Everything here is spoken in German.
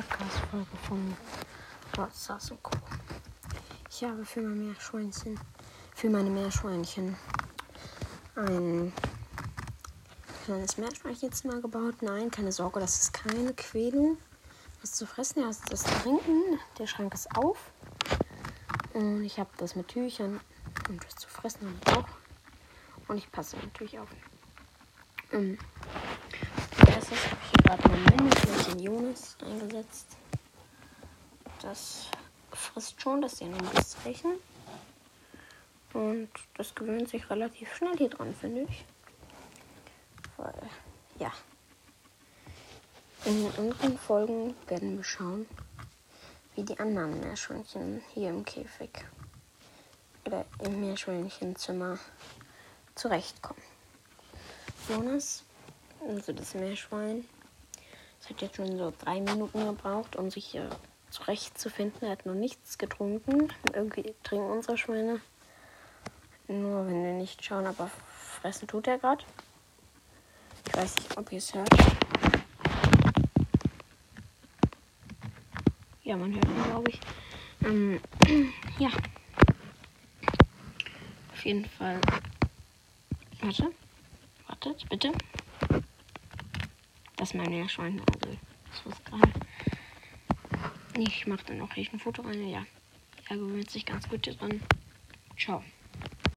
Podcast-Folge von Rodstas und Co. Ich habe für mein Meerschweinchen, für meine Meerschweinchen ein kleines Meerschweinchenzimmer gebaut. Nein, keine Sorge, das ist keine Quälung. Was zu fressen, ja, das trinken. Der Schrank ist auf. Und ich habe das mit Tüchern und was zu fressen habe ich auch. Und ich passe natürlich auf. Ähm, erstes habe ich hier gerade mein Mini-Fläschchen Jonas eingesetzt. Das frisst schon, das ist ja ein bisschen. Und das gewöhnt sich relativ schnell hier dran, finde ich. Weil, ja. In den anderen Folgen werden wir schauen, wie die anderen Meerschweinchen hier im Käfig oder im Meerschweinchenzimmer zurechtkommen. Jonas, also das Meerschwein, das hat jetzt schon so drei Minuten gebraucht, um sich hier zurechtzufinden. Er hat noch nichts getrunken. Irgendwie trinken unsere Schweine. Nur wenn wir nicht schauen, aber fressen tut er gerade. Ich weiß nicht, ob ihr es hört. Ja, man hört ihn, glaube ich. Ähm, ja. Auf jeden Fall. Warte. Wartet, bitte. Das ist mein Meerschwein. Also, das was gerade. Ich mache dann noch ein Foto rein. Ja. Er gewöhnt sich ganz gut dran. Ciao.